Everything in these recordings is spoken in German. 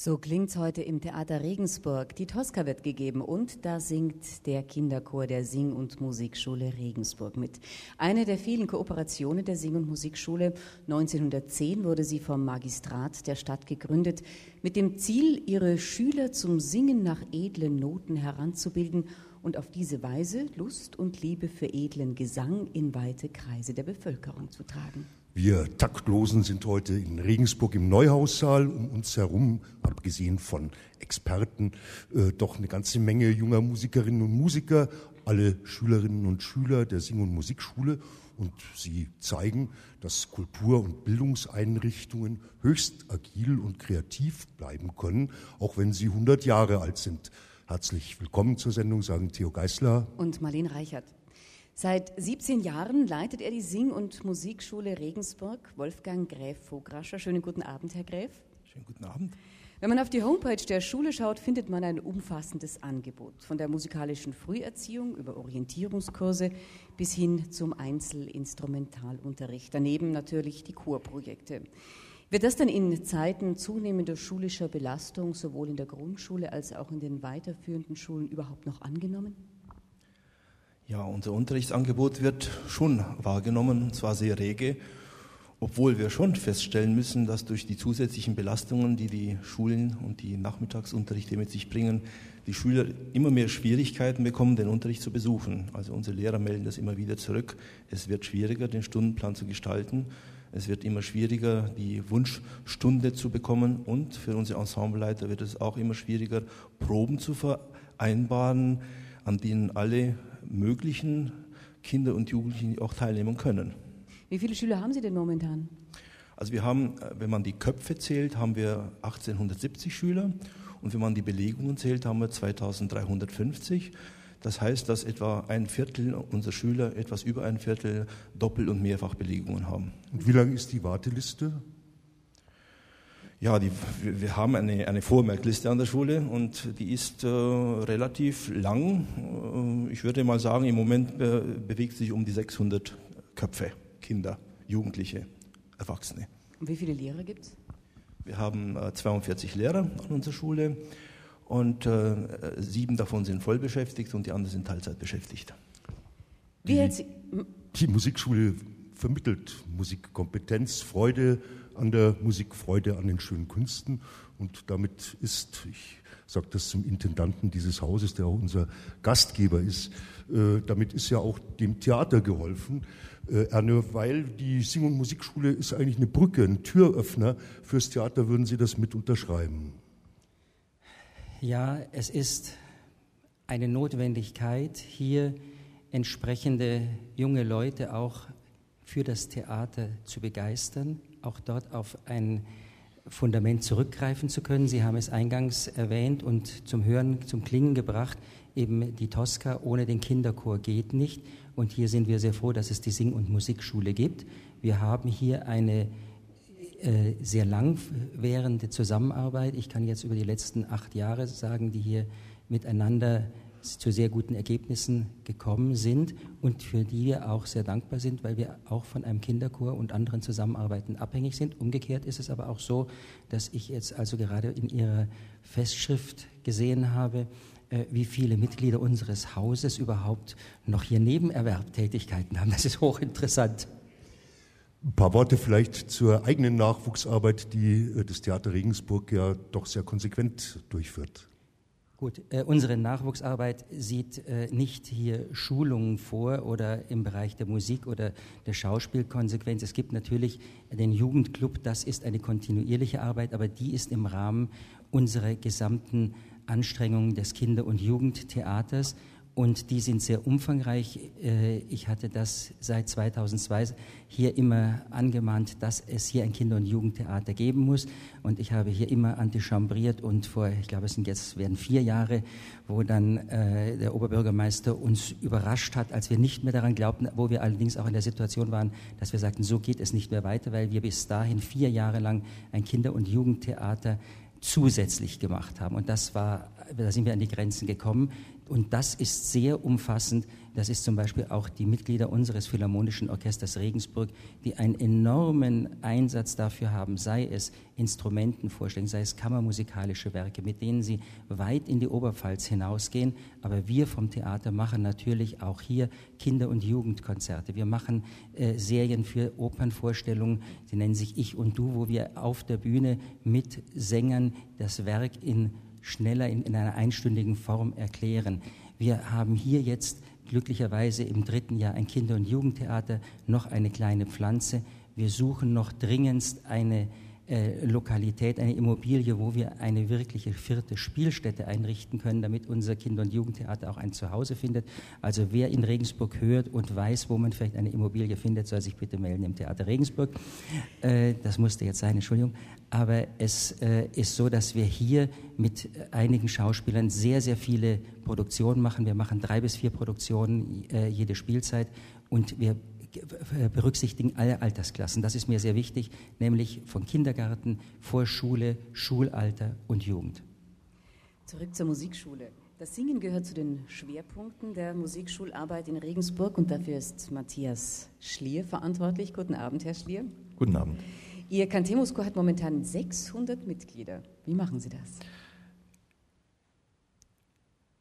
So klingt's heute im Theater Regensburg. Die Tosca wird gegeben und da singt der Kinderchor der Sing- und Musikschule Regensburg mit. Eine der vielen Kooperationen der Sing- und Musikschule. 1910 wurde sie vom Magistrat der Stadt gegründet, mit dem Ziel, ihre Schüler zum Singen nach edlen Noten heranzubilden und auf diese Weise Lust und Liebe für edlen Gesang in weite Kreise der Bevölkerung zu tragen. Wir Taktlosen sind heute in Regensburg im Neuhaussaal. Um uns herum, abgesehen von Experten, äh, doch eine ganze Menge junger Musikerinnen und Musiker, alle Schülerinnen und Schüler der Sing- und Musikschule. Und sie zeigen, dass Kultur- und Bildungseinrichtungen höchst agil und kreativ bleiben können, auch wenn sie 100 Jahre alt sind. Herzlich willkommen zur Sendung, sagen Theo Geisler und Marlene Reichert. Seit 17 Jahren leitet er die Sing- und Musikschule Regensburg. Wolfgang Gräf Vograscher. Schönen guten Abend, Herr Gräf. Schönen guten Abend. Wenn man auf die Homepage der Schule schaut, findet man ein umfassendes Angebot. Von der musikalischen Früherziehung über Orientierungskurse bis hin zum Einzelinstrumentalunterricht. Daneben natürlich die Chorprojekte. Wird das dann in Zeiten zunehmender schulischer Belastung sowohl in der Grundschule als auch in den weiterführenden Schulen überhaupt noch angenommen? Ja, unser Unterrichtsangebot wird schon wahrgenommen, und zwar sehr rege, obwohl wir schon feststellen müssen, dass durch die zusätzlichen Belastungen, die die Schulen und die Nachmittagsunterrichte mit sich bringen, die Schüler immer mehr Schwierigkeiten bekommen, den Unterricht zu besuchen. Also unsere Lehrer melden das immer wieder zurück. Es wird schwieriger, den Stundenplan zu gestalten. Es wird immer schwieriger, die Wunschstunde zu bekommen. Und für unsere Ensembleleiter wird es auch immer schwieriger, Proben zu vereinbaren, an denen alle möglichen Kinder und Jugendlichen auch teilnehmen können. Wie viele Schüler haben Sie denn momentan? Also wir haben, wenn man die Köpfe zählt, haben wir 1870 Schüler und wenn man die Belegungen zählt, haben wir 2350. Das heißt, dass etwa ein Viertel unserer Schüler, etwas über ein Viertel Doppel- und Mehrfachbelegungen haben. Und wie lang ist die Warteliste? Ja, die, wir haben eine, eine Vormerkliste an der Schule und die ist äh, relativ lang. Äh, ich würde mal sagen, im Moment be bewegt sich um die 600 Köpfe, Kinder, Jugendliche, Erwachsene. Und wie viele Lehrer gibt es? Wir haben äh, 42 Lehrer an unserer Schule und äh, sieben davon sind voll beschäftigt und die anderen sind Teilzeit beschäftigt. Wie die, die Musikschule vermittelt Musikkompetenz, Freude an der Musik, Freude an den schönen Künsten. Und damit ist, ich sage das zum Intendanten dieses Hauses, der auch unser Gastgeber ist, äh, damit ist ja auch dem Theater geholfen. Äh, Erne, weil die Sing- und Musikschule ist eigentlich eine Brücke, ein Türöffner fürs Theater, würden Sie das mit unterschreiben? Ja, es ist eine Notwendigkeit, hier entsprechende junge Leute auch für das Theater zu begeistern, auch dort auf ein Fundament zurückgreifen zu können. Sie haben es eingangs erwähnt und zum Hören, zum Klingen gebracht, eben die Tosca ohne den Kinderchor geht nicht. Und hier sind wir sehr froh, dass es die Sing- und Musikschule gibt. Wir haben hier eine äh, sehr langwährende Zusammenarbeit. Ich kann jetzt über die letzten acht Jahre sagen, die hier miteinander zu sehr guten Ergebnissen gekommen sind und für die wir auch sehr dankbar sind, weil wir auch von einem Kinderchor und anderen Zusammenarbeiten abhängig sind. Umgekehrt ist es aber auch so, dass ich jetzt also gerade in Ihrer Festschrift gesehen habe, äh, wie viele Mitglieder unseres Hauses überhaupt noch hier Nebenerwerbtätigkeiten haben. Das ist hochinteressant. Ein paar Worte vielleicht zur eigenen Nachwuchsarbeit, die äh, das Theater Regensburg ja doch sehr konsequent durchführt. Gut, äh, unsere Nachwuchsarbeit sieht äh, nicht hier Schulungen vor oder im Bereich der Musik oder der Schauspielkonsequenz. Es gibt natürlich den Jugendclub, das ist eine kontinuierliche Arbeit, aber die ist im Rahmen unserer gesamten Anstrengungen des Kinder- und Jugendtheaters und die sind sehr umfangreich. Äh, ich hatte das seit 2002 hier immer angemahnt, dass es hier ein Kinder- und Jugendtheater geben muss. Und ich habe hier immer antichambriert und vor, ich glaube, es sind jetzt werden vier Jahre, wo dann äh, der Oberbürgermeister uns überrascht hat, als wir nicht mehr daran glaubten, wo wir allerdings auch in der Situation waren, dass wir sagten, so geht es nicht mehr weiter, weil wir bis dahin vier Jahre lang ein Kinder- und Jugendtheater zusätzlich gemacht haben. Und das war, da sind wir an die Grenzen gekommen. Und das ist sehr umfassend. Das ist zum Beispiel auch die Mitglieder unseres Philharmonischen Orchesters Regensburg, die einen enormen Einsatz dafür haben, sei es Instrumentenvorstellungen, sei es kammermusikalische Werke, mit denen sie weit in die Oberpfalz hinausgehen. Aber wir vom Theater machen natürlich auch hier Kinder- und Jugendkonzerte. Wir machen äh, Serien für Opernvorstellungen, sie nennen sich Ich und Du, wo wir auf der Bühne mit Sängern das Werk in schneller in, in einer einstündigen Form erklären. Wir haben hier jetzt glücklicherweise im dritten Jahr ein Kinder- und Jugendtheater, noch eine kleine Pflanze. Wir suchen noch dringendst eine äh, Lokalität, eine Immobilie, wo wir eine wirkliche vierte Spielstätte einrichten können, damit unser Kinder- und Jugendtheater auch ein Zuhause findet. Also wer in Regensburg hört und weiß, wo man vielleicht eine Immobilie findet, soll sich bitte melden im Theater Regensburg. Äh, das musste jetzt sein, Entschuldigung. Aber es äh, ist so, dass wir hier mit einigen Schauspielern sehr, sehr viele Produktionen machen. Wir machen drei bis vier Produktionen jede Spielzeit und wir berücksichtigen alle Altersklassen. Das ist mir sehr wichtig, nämlich von Kindergarten, Vorschule, Schulalter und Jugend. Zurück zur Musikschule. Das Singen gehört zu den Schwerpunkten der Musikschularbeit in Regensburg und dafür ist Matthias Schlier verantwortlich. Guten Abend, Herr Schlier. Guten Abend. Ihr Cantemusco hat momentan 600 Mitglieder. Wie machen Sie das?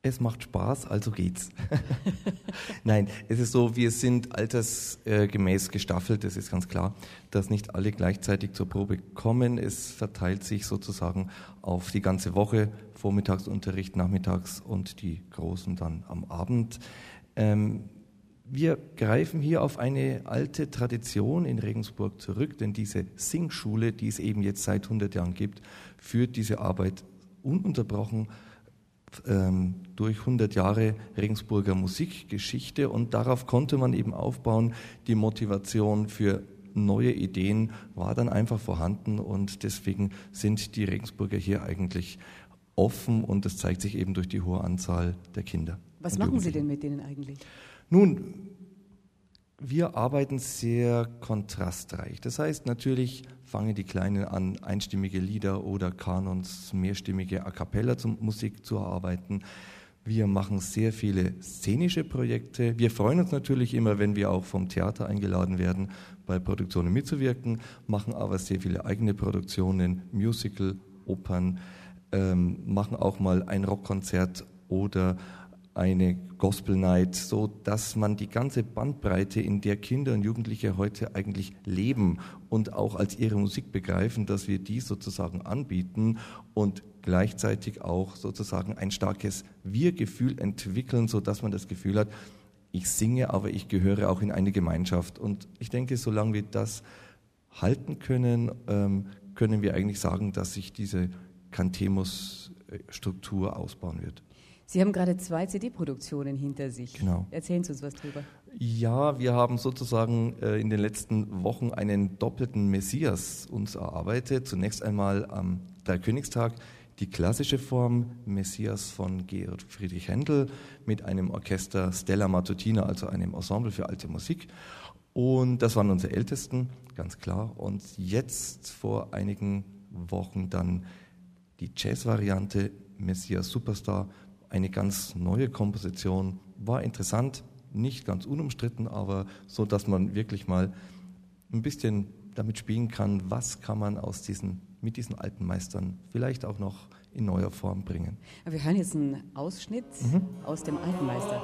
Es macht Spaß, also geht's. Nein, es ist so, wir sind altersgemäß gestaffelt, das ist ganz klar, dass nicht alle gleichzeitig zur Probe kommen. Es verteilt sich sozusagen auf die ganze Woche, Vormittagsunterricht, Nachmittags und die Großen dann am Abend. Ähm, wir greifen hier auf eine alte Tradition in Regensburg zurück, denn diese Singschule, die es eben jetzt seit 100 Jahren gibt, führt diese Arbeit ununterbrochen durch 100 Jahre Regensburger Musikgeschichte und darauf konnte man eben aufbauen. Die Motivation für neue Ideen war dann einfach vorhanden und deswegen sind die Regensburger hier eigentlich offen und das zeigt sich eben durch die hohe Anzahl der Kinder. Was machen Sie denn mit denen eigentlich? Nun, wir arbeiten sehr kontrastreich. Das heißt, natürlich fangen die Kleinen an, einstimmige Lieder oder Kanons, mehrstimmige A cappella Musik zu erarbeiten. Wir machen sehr viele szenische Projekte. Wir freuen uns natürlich immer, wenn wir auch vom Theater eingeladen werden, bei Produktionen mitzuwirken, machen aber sehr viele eigene Produktionen, Musical, Opern, ähm, machen auch mal ein Rockkonzert oder eine Gospel Night, so dass man die ganze Bandbreite, in der Kinder und Jugendliche heute eigentlich leben und auch als ihre Musik begreifen, dass wir die sozusagen anbieten und gleichzeitig auch sozusagen ein starkes Wir-Gefühl entwickeln, so dass man das Gefühl hat, ich singe, aber ich gehöre auch in eine Gemeinschaft. Und ich denke, solange wir das halten können, ähm, können wir eigentlich sagen, dass sich diese Cantemus-Struktur ausbauen wird. Sie haben gerade zwei CD-Produktionen hinter sich. Genau. Erzählen Sie uns was drüber. Ja, wir haben sozusagen äh, in den letzten Wochen einen doppelten Messias uns erarbeitet. Zunächst einmal am Dreikönigstag die klassische Form Messias von Georg Friedrich Händel mit einem Orchester Stella Matutina, also einem Ensemble für alte Musik. Und das waren unsere Ältesten, ganz klar. Und jetzt vor einigen Wochen dann die Jazz-Variante Messias Superstar eine ganz neue Komposition. War interessant, nicht ganz unumstritten, aber so, dass man wirklich mal ein bisschen damit spielen kann, was kann man aus diesen, mit diesen alten Meistern vielleicht auch noch in neuer Form bringen. Wir hören jetzt einen Ausschnitt mhm. aus dem Alten Meister.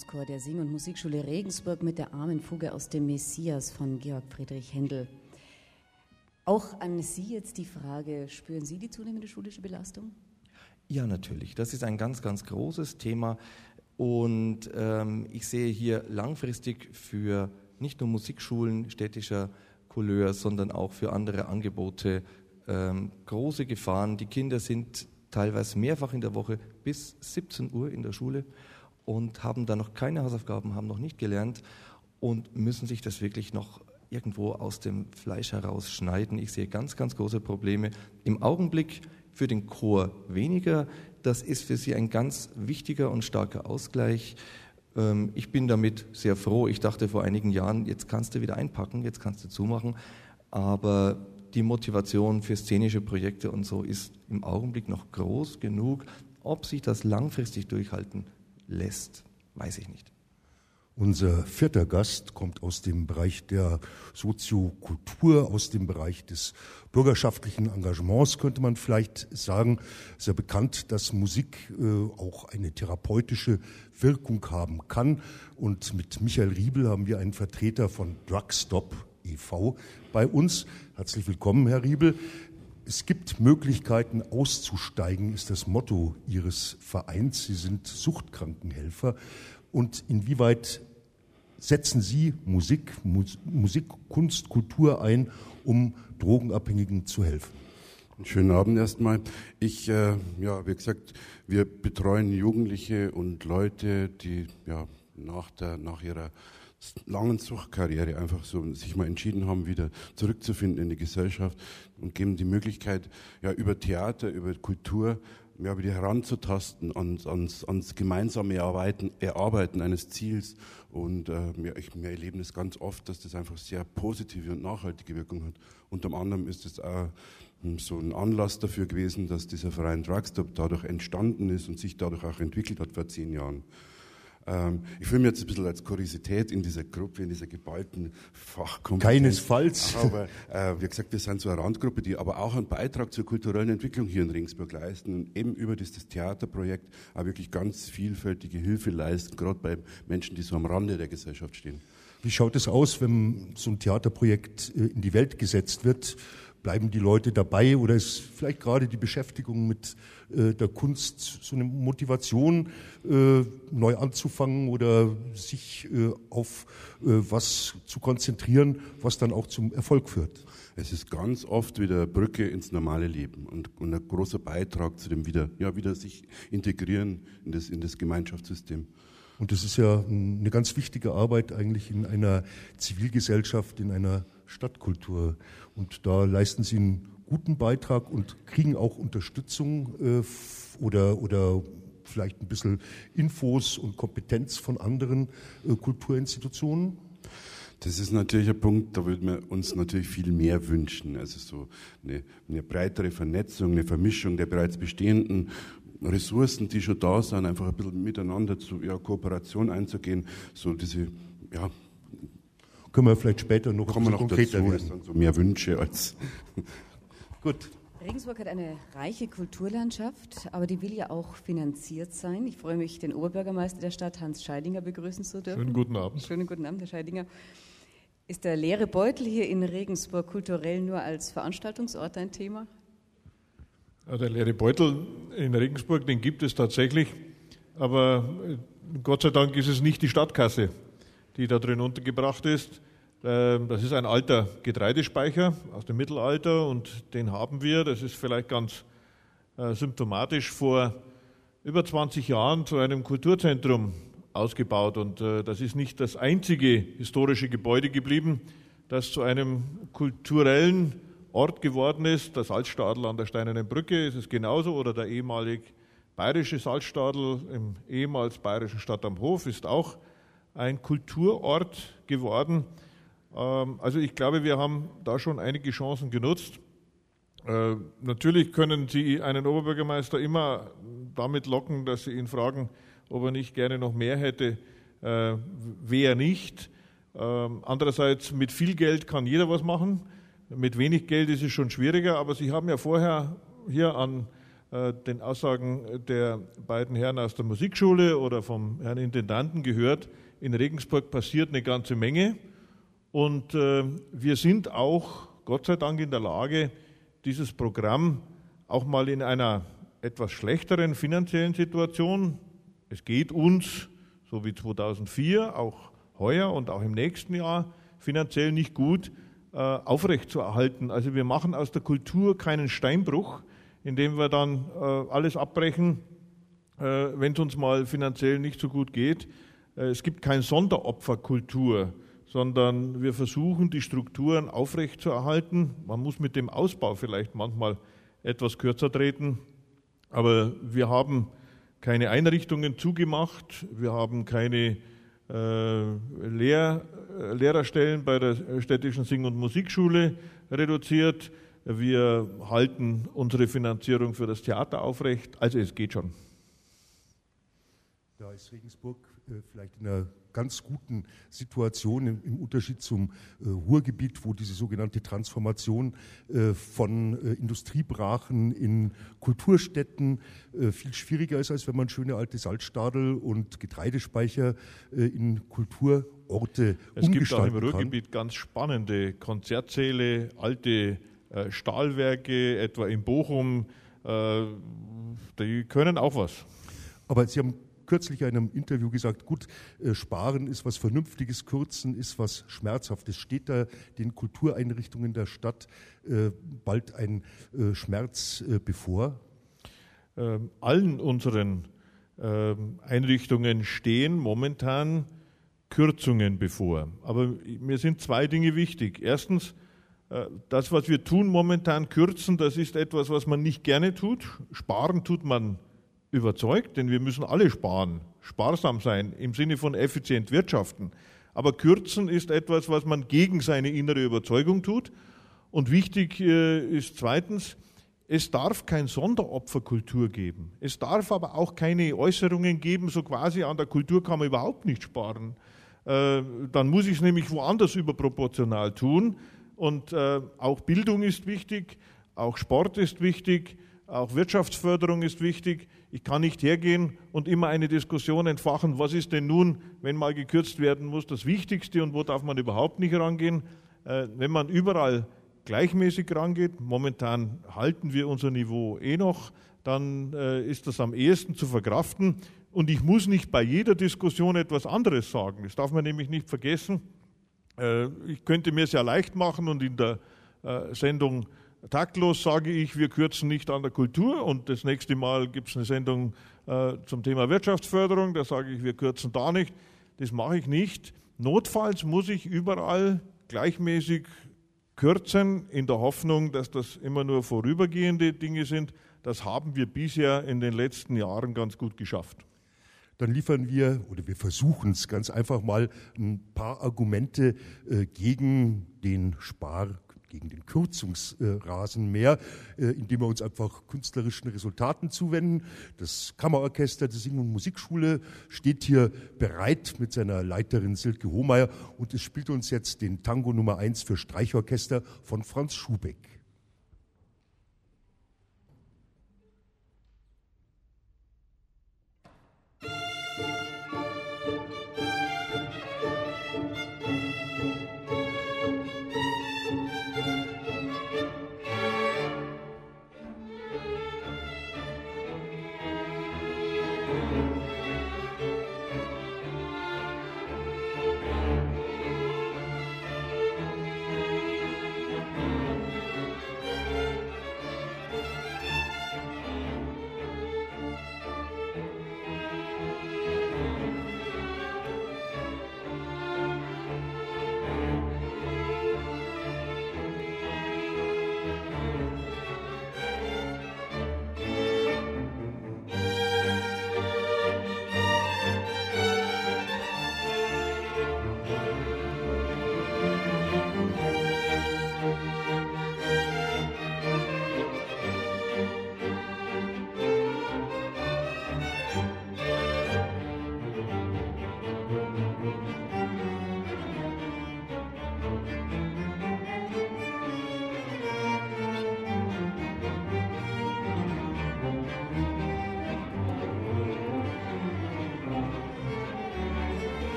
Cantimus-Chor der Sing- und Musikschule Regensburg mit der armen Fuge aus dem Messias von Georg Friedrich Händel. Auch an Sie jetzt die Frage, spüren Sie die zunehmende schulische Belastung? Ja, natürlich. Das ist ein ganz, ganz großes Thema. Und ähm, ich sehe hier langfristig für nicht nur Musikschulen städtischer Couleur, sondern auch für andere Angebote ähm, große Gefahren. Die Kinder sind teilweise mehrfach in der Woche bis 17 Uhr in der Schule und haben da noch keine Hausaufgaben, haben noch nicht gelernt und müssen sich das wirklich noch irgendwo aus dem Fleisch heraus schneiden. Ich sehe ganz, ganz große Probleme. Im Augenblick für den Chor weniger. Das ist für sie ein ganz wichtiger und starker Ausgleich. Ähm, ich bin damit sehr froh. Ich dachte vor einigen Jahren, jetzt kannst du wieder einpacken, jetzt kannst du zumachen. Aber die Motivation für szenische Projekte und so ist im Augenblick noch groß genug. Ob sich das langfristig durchhalten lässt, weiß ich nicht. Unser vierter Gast kommt aus dem Bereich der Soziokultur, aus dem Bereich des bürgerschaftlichen Engagements, könnte man vielleicht sagen. Es ist ja bekannt, dass Musik äh, auch eine therapeutische Wirkung haben kann. Und mit Michael Riebel haben wir einen Vertreter von Drugstop e.V. bei uns. Herzlich willkommen, Herr Riebel. Es gibt Möglichkeiten auszusteigen, ist das Motto Ihres Vereins. Sie sind Suchtkrankenhelfer. Und inwieweit setzen Sie Musik, Musik, Kunst, Kultur ein, um Drogenabhängigen zu helfen? Schönen Abend erstmal. Ich, äh, ja, wie gesagt, wir betreuen Jugendliche und Leute, die ja nach der, nach ihrer langen Suchtkarriere einfach so sich mal entschieden haben, wieder zurückzufinden in die Gesellschaft und geben die Möglichkeit, ja, über Theater, über Kultur, ja, wieder heranzutasten ans, ans, ans gemeinsame Erarbeiten, Erarbeiten eines Ziels. Und äh, wir, ich, wir erleben das ganz oft, dass das einfach sehr positive und nachhaltige Wirkung hat. Unter anderem ist es auch hm, so ein Anlass dafür gewesen, dass dieser Verein Drugstop dadurch entstanden ist und sich dadurch auch entwickelt hat vor zehn Jahren. Ähm, ich fühle mich jetzt ein bisschen als Kuriosität in dieser Gruppe, in dieser geballten Fachkompetenz. Keinesfalls. Aber äh, wie gesagt, wir sind so eine Randgruppe, die aber auch einen Beitrag zur kulturellen Entwicklung hier in Regensburg leisten und eben über dieses Theaterprojekt auch wirklich ganz vielfältige Hilfe leisten, gerade bei Menschen, die so am Rande der Gesellschaft stehen. Wie schaut es aus, wenn so ein Theaterprojekt äh, in die Welt gesetzt wird? Bleiben die Leute dabei oder ist vielleicht gerade die Beschäftigung mit äh, der Kunst so eine Motivation, äh, neu anzufangen oder sich äh, auf was zu konzentrieren, was dann auch zum Erfolg führt? Es ist ganz oft wieder Brücke ins normale Leben und, und ein großer Beitrag zu dem wieder, ja, wieder sich integrieren in das, in das Gemeinschaftssystem. Und das ist ja eine ganz wichtige Arbeit eigentlich in einer Zivilgesellschaft, in einer Stadtkultur. Und da leisten Sie einen guten Beitrag und kriegen auch Unterstützung äh, oder, oder vielleicht ein bisschen Infos und Kompetenz von anderen äh, Kulturinstitutionen? Das ist natürlich ein Punkt, da würden wir uns natürlich viel mehr wünschen. Also so eine, eine breitere Vernetzung, eine Vermischung der bereits bestehenden Ressourcen, die schon da sind, einfach ein bisschen miteinander zu ja, Kooperation einzugehen. So diese, ja. Können wir vielleicht später noch, ein noch konkreter dazu, werden. Das so mehr Wünsche als. Gut. Regensburg hat eine reiche Kulturlandschaft, aber die will ja auch finanziert sein. Ich freue mich, den Oberbürgermeister der Stadt, Hans Scheidinger, begrüßen zu dürfen. Schönen guten Abend. Schönen guten Abend, Herr Scheidinger. Ist der leere Beutel hier in Regensburg kulturell nur als Veranstaltungsort ein Thema? Ja, der leere Beutel in Regensburg, den gibt es tatsächlich, aber äh, Gott sei Dank ist es nicht die Stadtkasse, die da drin untergebracht ist. Ähm, das ist ein alter Getreidespeicher aus dem Mittelalter und den haben wir, das ist vielleicht ganz äh, symptomatisch, vor über 20 Jahren zu einem Kulturzentrum ausgebaut. Und äh, das ist nicht das einzige historische Gebäude geblieben, das zu einem kulturellen Ort geworden ist. Der Salzstadel an der Steinernen Brücke ist es genauso oder der ehemalig bayerische Salzstadel im ehemals bayerischen Stadt am Hof ist auch ein Kulturort geworden. Ähm, also ich glaube, wir haben da schon einige Chancen genutzt. Äh, natürlich können Sie einen Oberbürgermeister immer damit locken, dass Sie ihn fragen, ob er nicht gerne noch mehr hätte. Äh, wer nicht? Ähm, andererseits, mit viel Geld kann jeder was machen. Mit wenig Geld ist es schon schwieriger, aber Sie haben ja vorher hier an äh, den Aussagen der beiden Herren aus der Musikschule oder vom Herrn Intendanten gehört, in Regensburg passiert eine ganze Menge. Und äh, wir sind auch, Gott sei Dank, in der Lage, dieses Programm auch mal in einer etwas schlechteren finanziellen Situation, es geht uns, so wie 2004, auch heuer und auch im nächsten Jahr, finanziell nicht gut, äh, aufrechtzuerhalten. Also wir machen aus der Kultur keinen Steinbruch, indem wir dann äh, alles abbrechen, äh, wenn es uns mal finanziell nicht so gut geht. Äh, es gibt keine Sonderopferkultur, sondern wir versuchen, die Strukturen aufrechtzuerhalten. Man muss mit dem Ausbau vielleicht manchmal etwas kürzer treten, aber wir haben keine Einrichtungen zugemacht, wir haben keine äh, Lehr Lehrerstellen bei der städtischen Sing- und Musikschule reduziert. Wir halten unsere Finanzierung für das Theater aufrecht. Also es geht schon. Da ist Regensburg vielleicht in einer ganz guten Situation im, im Unterschied zum äh, Ruhrgebiet, wo diese sogenannte Transformation äh, von äh, Industriebrachen in Kulturstätten äh, viel schwieriger ist, als wenn man schöne alte Salzstadel und Getreidespeicher äh, in Kulturorte Es gibt auch im Ruhrgebiet kann. ganz spannende Konzertsäle, alte äh, Stahlwerke, etwa in Bochum, die können auch was. Aber Sie haben kürzlich in einem Interview gesagt, gut, äh, sparen ist was Vernünftiges, kürzen ist was Schmerzhaftes. Steht da den Kultureinrichtungen der Stadt äh, bald ein äh, Schmerz bevor? Ähm, allen unseren ähm, Einrichtungen stehen momentan Kürzungen bevor. Aber mir sind zwei Dinge wichtig. Erstens, das, was wir tun momentan, kürzen, das ist etwas, was man nicht gerne tut. Sparen tut man überzeugt, denn wir müssen alle sparen, sparsam sein im Sinne von effizient wirtschaften. Aber kürzen ist etwas, was man gegen seine innere Überzeugung tut. Und wichtig äh, ist zweitens, es darf kein Sonderopferkultur geben. Es darf aber auch keine Äußerungen geben, so quasi an der Kultur kann man überhaupt nicht sparen. Äh, dann muss ich es nämlich woanders überproportional tun. Und äh, auch Bildung ist wichtig, auch Sport ist wichtig, auch Wirtschaftsförderung ist wichtig. Ich kann nicht hergehen und immer eine Diskussion entfachen, was ist denn nun, wenn mal gekürzt werden muss, das Wichtigste und wo darf man überhaupt nicht rangehen. Äh, wenn man überall gleichmäßig rangeht, momentan halten wir unser Niveau eh noch, dann äh, ist das am ehesten zu verkraften. Und ich muss nicht bei jeder Diskussion etwas anderes sagen. Das darf man nämlich nicht vergessen. Äh, ich könnte mir sehr leicht machen und in der Sendung Taktlos sage ich, wir kürzen nicht an der Kultur und das nächste Mal gibt es eine Sendung äh, zum Thema Wirtschaftsförderung, da sage ich, wir kürzen da nicht. Das mache ich nicht. Notfalls muss ich überall gleichmäßig kürzen, in der Hoffnung, dass das immer nur vorübergehende Dinge sind. Das haben wir bisher in den letzten Jahren ganz gut geschafft dann liefern wir oder wir versuchen es ganz einfach mal ein paar Argumente äh, gegen den Spar gegen den Kürzungsrasenmäher, äh, indem wir uns einfach künstlerischen Resultaten zuwenden. Das Kammerorchester der Sing- und Musikschule steht hier bereit mit seiner Leiterin Silke Hohmeier und es spielt uns jetzt den Tango Nummer 1 für Streichorchester von Franz Schubeck.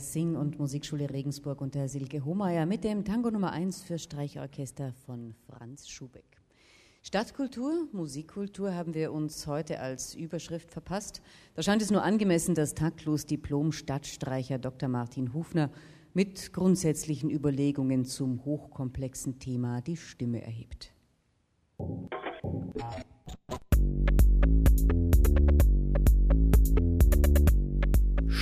Sing- und Musikschule Regensburg unter Silke Hohmeier mit dem Tango Nummer 1 für Streichorchester von Franz Schubeck. Stadtkultur, Musikkultur haben wir uns heute als Überschrift verpasst. Da scheint es nur angemessen, dass taktlos Diplom-Stadtstreicher Dr. Martin Hufner mit grundsätzlichen Überlegungen zum hochkomplexen Thema die Stimme erhebt.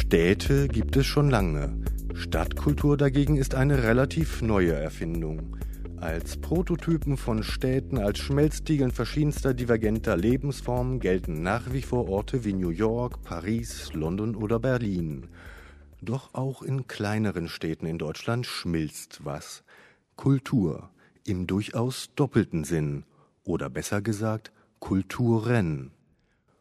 Städte gibt es schon lange. Stadtkultur dagegen ist eine relativ neue Erfindung. Als Prototypen von Städten als Schmelztiegeln verschiedenster divergenter Lebensformen gelten nach wie vor Orte wie New York, Paris, London oder Berlin. Doch auch in kleineren Städten in Deutschland schmilzt was. Kultur im durchaus doppelten Sinn oder besser gesagt Kulturen.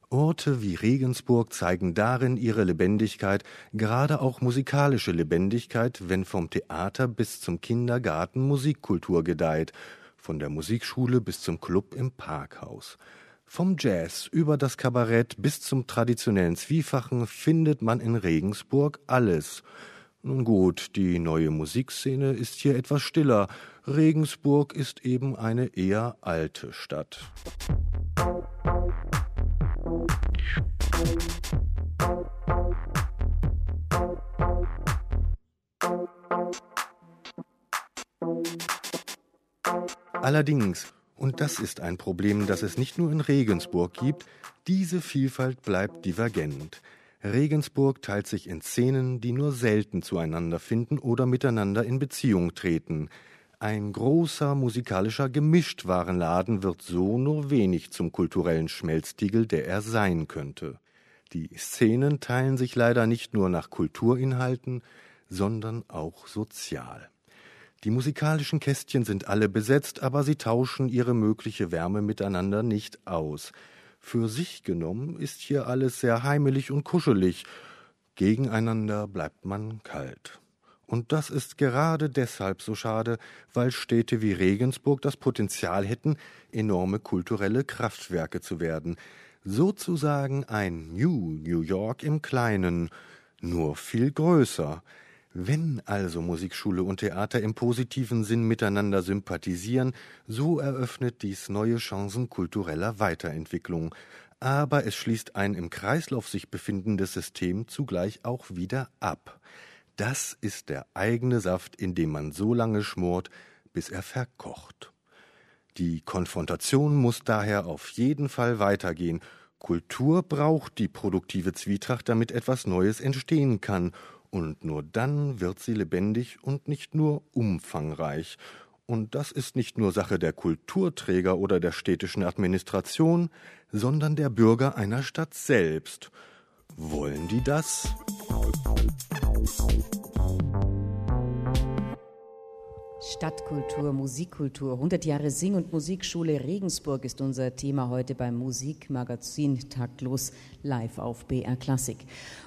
Orte wie Regensburg zeigen darin ihre Lebendigkeit, gerade auch musikalische Lebendigkeit, wenn vom Theater bis zum Kindergarten Musikkultur gedeiht, von der Musikschule bis zum Club im Parkhaus. Vom Jazz über das Kabarett bis zum traditionellen Zwiefachen findet man in Regensburg alles. Nun gut, die neue Musikszene ist hier etwas stiller. Regensburg ist eben eine eher alte Stadt. Allerdings, und das ist ein Problem, das es nicht nur in Regensburg gibt, diese Vielfalt bleibt divergent. Regensburg teilt sich in Szenen, die nur selten zueinander finden oder miteinander in Beziehung treten. Ein großer musikalischer Gemischtwarenladen wird so nur wenig zum kulturellen Schmelztiegel, der er sein könnte. Die Szenen teilen sich leider nicht nur nach Kulturinhalten, sondern auch sozial. Die musikalischen Kästchen sind alle besetzt, aber sie tauschen ihre mögliche Wärme miteinander nicht aus. Für sich genommen ist hier alles sehr heimelig und kuschelig, gegeneinander bleibt man kalt. Und das ist gerade deshalb so schade, weil Städte wie Regensburg das Potenzial hätten, enorme kulturelle Kraftwerke zu werden. Sozusagen ein New New York im Kleinen, nur viel größer. Wenn also Musikschule und Theater im positiven Sinn miteinander sympathisieren, so eröffnet dies neue Chancen kultureller Weiterentwicklung. Aber es schließt ein im Kreislauf sich befindendes System zugleich auch wieder ab. Das ist der eigene Saft, in dem man so lange schmort, bis er verkocht. Die Konfrontation muss daher auf jeden Fall weitergehen. Kultur braucht die produktive Zwietracht, damit etwas Neues entstehen kann, und nur dann wird sie lebendig und nicht nur umfangreich. Und das ist nicht nur Sache der Kulturträger oder der städtischen Administration, sondern der Bürger einer Stadt selbst. Wollen die das? Stadtkultur, Musikkultur, 100 Jahre Sing- und Musikschule Regensburg ist unser Thema heute beim Musikmagazin Taktlos live auf BR Klassik.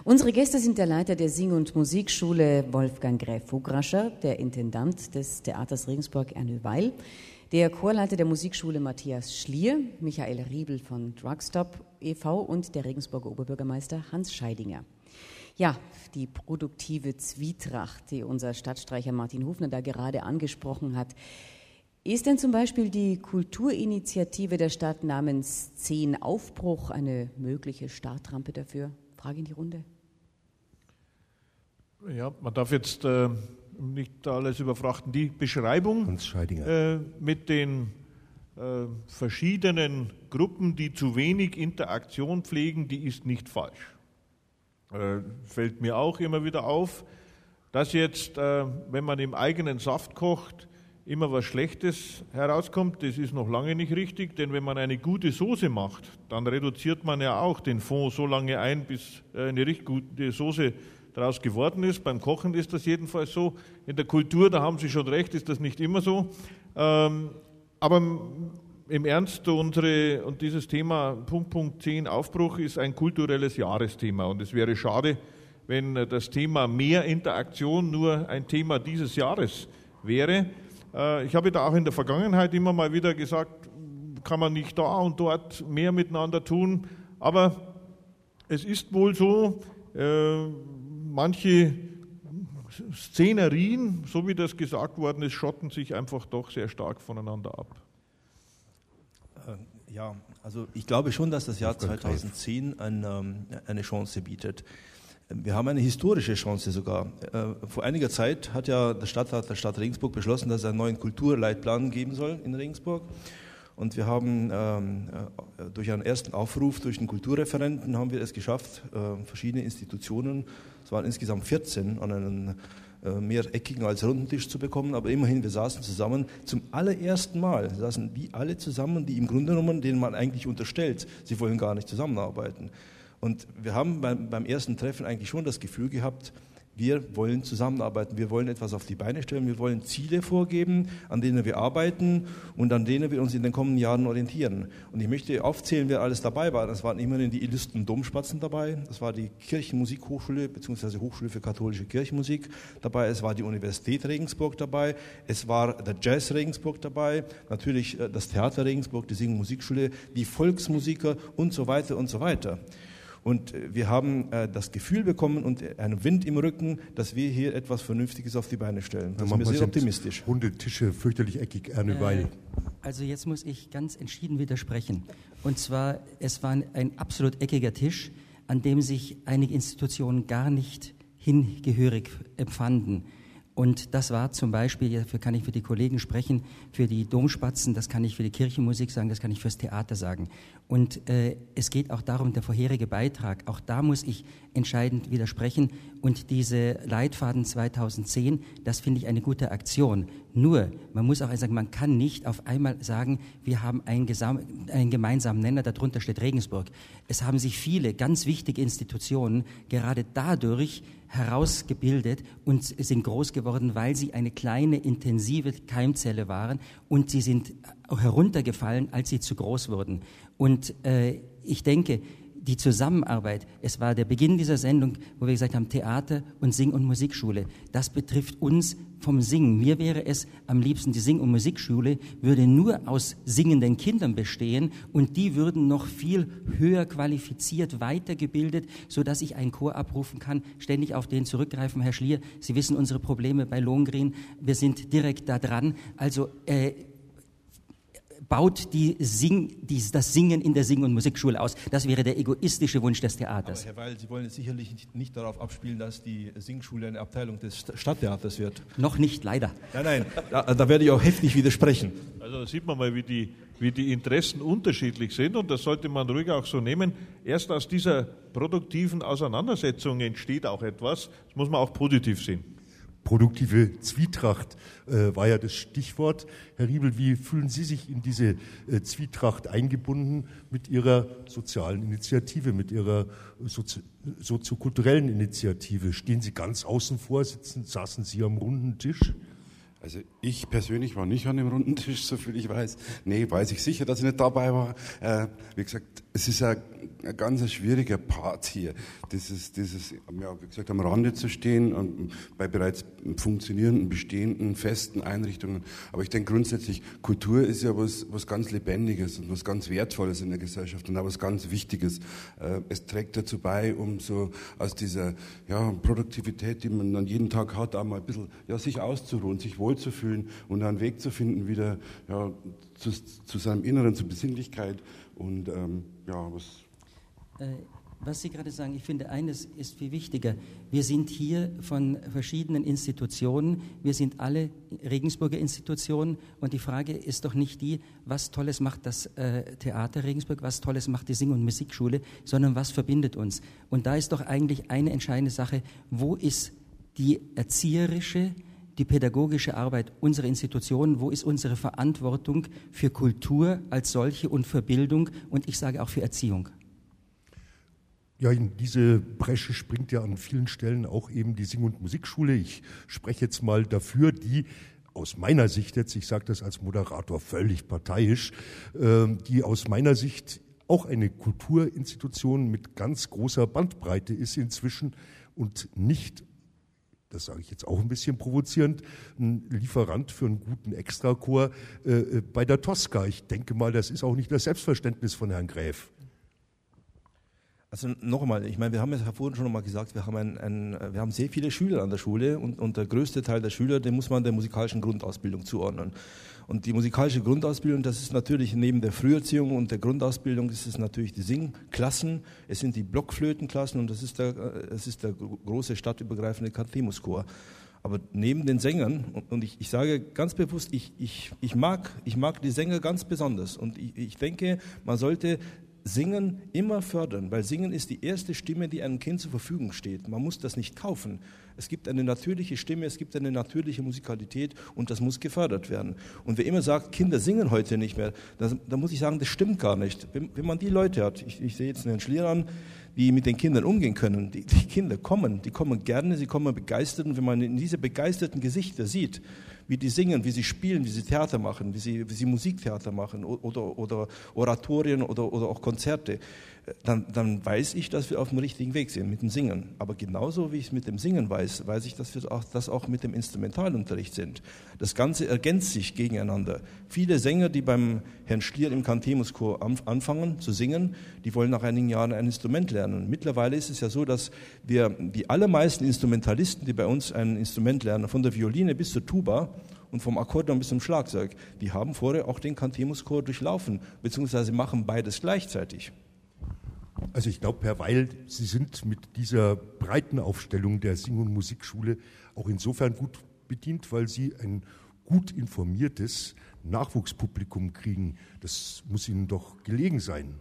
Unsere Gäste sind der Leiter der Sing- und Musikschule Wolfgang Gräf Fugrascher, der Intendant des Theaters Regensburg Ernö Weil, der Chorleiter der Musikschule Matthias Schlier, Michael Riebel von Drugstop e.V. und der Regensburger Oberbürgermeister Hans Scheidinger. Ja, die produktive Zwietracht, die unser Stadtstreicher Martin Hufner da gerade angesprochen hat. Ist denn zum Beispiel die Kulturinitiative der Stadt namens Zehn Aufbruch eine mögliche Startrampe dafür? Frage in die Runde. Ja, man darf jetzt äh, nicht alles überfrachten. Die Beschreibung äh, mit den äh, verschiedenen Gruppen, die zu wenig Interaktion pflegen, die ist nicht falsch. Äh, fällt mir auch immer wieder auf, dass jetzt, äh, wenn man im eigenen Saft kocht, immer was Schlechtes herauskommt. Das ist noch lange nicht richtig, denn wenn man eine gute Soße macht, dann reduziert man ja auch den Fond so lange ein, bis äh, eine richtig gute Soße daraus geworden ist. Beim Kochen ist das jedenfalls so. In der Kultur, da haben Sie schon recht, ist das nicht immer so. Ähm, aber im Ernst, unsere, und dieses Thema Punkt, Punkt 10 Aufbruch ist ein kulturelles Jahresthema. Und es wäre schade, wenn das Thema mehr Interaktion nur ein Thema dieses Jahres wäre. Äh, ich habe da auch in der Vergangenheit immer mal wieder gesagt, kann man nicht da und dort mehr miteinander tun. Aber es ist wohl so, äh, manche Szenerien, so wie das gesagt worden ist, schotten sich einfach doch sehr stark voneinander ab. Ja, also ich glaube schon, dass das Jahr 2010 ein, ähm, eine Chance bietet. Wir haben eine historische Chance sogar. Äh, vor einiger Zeit hat ja der Stadtrat der Stadt Regensburg beschlossen, dass es einen neuen Kulturleitplan geben soll in Regensburg. Und wir haben ähm, äh, durch einen ersten Aufruf durch den Kulturreferenten haben wir es geschafft, äh, verschiedene Institutionen, es waren insgesamt 14, an einen mehr eckigen als runden Tisch zu bekommen, aber immerhin, wir saßen zusammen zum allerersten Mal, saßen die alle zusammen, die im Grunde genommen, denen man eigentlich unterstellt, sie wollen gar nicht zusammenarbeiten. Und wir haben beim, beim ersten Treffen eigentlich schon das Gefühl gehabt, wir wollen zusammenarbeiten, wir wollen etwas auf die Beine stellen, wir wollen Ziele vorgeben, an denen wir arbeiten und an denen wir uns in den kommenden Jahren orientieren. Und ich möchte aufzählen, wer alles dabei war. Das waren immerhin die illustren Domspatzen dabei, das war die Kirchenmusikhochschule bzw. Hochschule für katholische Kirchenmusik dabei, es war die Universität Regensburg dabei, es war der Jazz Regensburg dabei, natürlich äh, das Theater Regensburg, die Sing- und Musikschule, die Volksmusiker und so weiter und so weiter. Und äh, wir haben äh, das Gefühl bekommen und einen Wind im Rücken, dass wir hier etwas Vernünftiges auf die Beine stellen. Da sind wir sehr optimistisch. Runde Tische, fürchterlich eckig, Weil. Äh, also jetzt muss ich ganz entschieden widersprechen. Und zwar, es war ein absolut eckiger Tisch, an dem sich einige Institutionen gar nicht hingehörig empfanden. Und das war zum Beispiel, dafür kann ich für die Kollegen sprechen, für die Domspatzen, das kann ich für die Kirchenmusik sagen, das kann ich fürs Theater sagen. Und äh, es geht auch darum, der vorherige Beitrag, auch da muss ich entscheidend widersprechen. Und diese Leitfaden 2010, das finde ich eine gute Aktion. Nur, man muss auch sagen, man kann nicht auf einmal sagen, wir haben einen, einen gemeinsamen Nenner, darunter steht Regensburg. Es haben sich viele ganz wichtige Institutionen gerade dadurch herausgebildet und sind groß geworden, weil sie eine kleine, intensive Keimzelle waren und sie sind heruntergefallen, als sie zu groß wurden. Und äh, ich denke, die Zusammenarbeit, es war der Beginn dieser Sendung, wo wir gesagt haben, Theater und Sing- und Musikschule, das betrifft uns vom Singen. Mir wäre es am liebsten, die Sing- und Musikschule würde nur aus singenden Kindern bestehen und die würden noch viel höher qualifiziert, weitergebildet, sodass ich einen Chor abrufen kann, ständig auf den zurückgreifen. Herr Schlier, Sie wissen unsere Probleme bei Lohengrin, wir sind direkt da dran. Also äh, baut die Sing, die, das Singen in der Sing- und Musikschule aus. Das wäre der egoistische Wunsch des Theaters. Aber Herr Weil, Sie wollen jetzt sicherlich nicht, nicht darauf abspielen, dass die Singschule eine Abteilung des Stadttheaters wird. Noch nicht, leider. Nein, nein, da, da werde ich auch heftig widersprechen. Also da sieht man mal, wie die, wie die Interessen unterschiedlich sind und das sollte man ruhig auch so nehmen. Erst aus dieser produktiven Auseinandersetzung entsteht auch etwas. Das muss man auch positiv sehen. Produktive Zwietracht äh, war ja das Stichwort. Herr Riebel, wie fühlen Sie sich in diese äh, Zwietracht eingebunden mit Ihrer sozialen Initiative, mit Ihrer sozi soziokulturellen Initiative? Stehen Sie ganz außen vor, sitzen, saßen Sie am runden Tisch? Also ich persönlich war nicht an dem runden Tisch, so viel ich weiß. Nee, weiß ich sicher, dass ich nicht dabei war. Äh, wie gesagt, es ist ein, ein ganz schwieriger Part hier. Dieses, dieses, ja, wie gesagt, am Rande zu stehen und bei bereits funktionierenden, bestehenden, festen Einrichtungen. Aber ich denke grundsätzlich, Kultur ist ja was, was ganz Lebendiges und was ganz Wertvolles in der Gesellschaft und auch was ganz Wichtiges. Äh, es trägt dazu bei, um so aus dieser ja, Produktivität, die man dann jeden Tag hat, auch mal ein bisschen ja, sich auszuruhen, sich wohl wohlzufühlen und einen Weg zu finden, wieder ja, zu, zu seinem Inneren, zur Besinnlichkeit und ähm, ja, was. Äh, was Sie gerade sagen, ich finde, eines ist viel wichtiger. Wir sind hier von verschiedenen Institutionen. Wir sind alle Regensburger Institutionen. Und die Frage ist doch nicht die, was Tolles macht das äh, Theater Regensburg, was Tolles macht die Sing- und Musikschule, sondern was verbindet uns. Und da ist doch eigentlich eine entscheidende Sache, wo ist die erzieherische, die pädagogische Arbeit unserer Institutionen, wo ist unsere Verantwortung für Kultur als solche und für Bildung und ich sage auch für Erziehung. Ja, in diese Bresche springt ja an vielen Stellen auch eben die Sing- und Musikschule. Ich spreche jetzt mal dafür, die aus meiner Sicht jetzt, ich sage das als Moderator völlig parteiisch, ähm, die aus meiner Sicht auch eine Kulturinstitution mit ganz großer Bandbreite ist inzwischen und nicht das sage ich jetzt auch ein bisschen provozierend, ein Lieferant für einen guten Extrachor äh, äh, bei der Tosca. Ich denke mal, das ist auch nicht das Selbstverständnis von Herrn Gräf. Also nochmal, ich meine, wir haben ja vorhin schon mal gesagt, wir haben, ein, ein, wir haben sehr viele Schüler an der Schule und, und der größte Teil der Schüler, den muss man der musikalischen Grundausbildung zuordnen. Und die musikalische Grundausbildung, das ist natürlich neben der Früherziehung und der Grundausbildung, ist es natürlich die Singklassen, es sind die Blockflötenklassen und das ist der, es ist der große stadtübergreifende Cantemuschor. Aber neben den Sängern, und ich, ich sage ganz bewusst, ich, ich, ich, mag, ich mag die Sänger ganz besonders. Und ich, ich denke, man sollte Singen immer fördern, weil Singen ist die erste Stimme, die einem Kind zur Verfügung steht. Man muss das nicht kaufen. Es gibt eine natürliche Stimme, es gibt eine natürliche Musikalität und das muss gefördert werden. Und wer immer sagt, Kinder singen heute nicht mehr, da muss ich sagen, das stimmt gar nicht. Wenn, wenn man die Leute hat, ich, ich sehe jetzt einen Schlier an, die mit den Kindern umgehen können, die, die Kinder kommen, die kommen gerne, sie kommen begeistert und wenn man in diese begeisterten Gesichter sieht, wie die singen, wie sie spielen, wie sie Theater machen, wie sie, wie sie Musiktheater machen oder, oder Oratorien oder, oder auch Konzerte dann, dann weiß ich, dass wir auf dem richtigen Weg sind mit dem Singen. Aber genauso wie ich es mit dem Singen weiß, weiß ich, dass wir auch, das auch mit dem Instrumentalunterricht sind. Das Ganze ergänzt sich gegeneinander. Viele Sänger, die beim Herrn Schlier im Cantemuschor anfangen zu singen, die wollen nach einigen Jahren ein Instrument lernen. Mittlerweile ist es ja so, dass wir die allermeisten Instrumentalisten, die bei uns ein Instrument lernen, von der Violine bis zur Tuba, und vom Akkordeon bis zum Schlagzeug, die haben vorher auch den Cantemuschor durchlaufen, beziehungsweise machen beides gleichzeitig. Also ich glaube, Herr Weil, Sie sind mit dieser breiten Aufstellung der Sing- und Musikschule auch insofern gut bedient, weil Sie ein gut informiertes Nachwuchspublikum kriegen. Das muss Ihnen doch gelegen sein.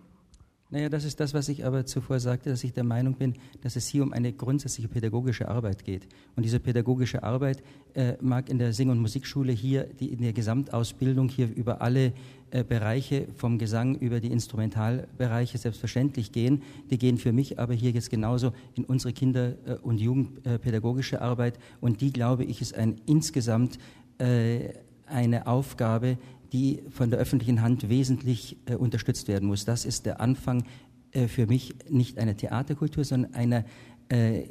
Naja, das ist das, was ich aber zuvor sagte, dass ich der Meinung bin, dass es hier um eine grundsätzliche pädagogische Arbeit geht. Und diese pädagogische Arbeit äh, mag in der Sing- und Musikschule hier, die, in der Gesamtausbildung hier über alle äh, Bereiche, vom Gesang über die Instrumentalbereiche selbstverständlich gehen. Die gehen für mich aber hier jetzt genauso in unsere Kinder- äh, und Jugendpädagogische Arbeit. Und die, glaube ich, ist ein insgesamt äh, eine Aufgabe, die von der öffentlichen Hand wesentlich äh, unterstützt werden muss. Das ist der Anfang äh, für mich nicht einer Theaterkultur, sondern einer äh,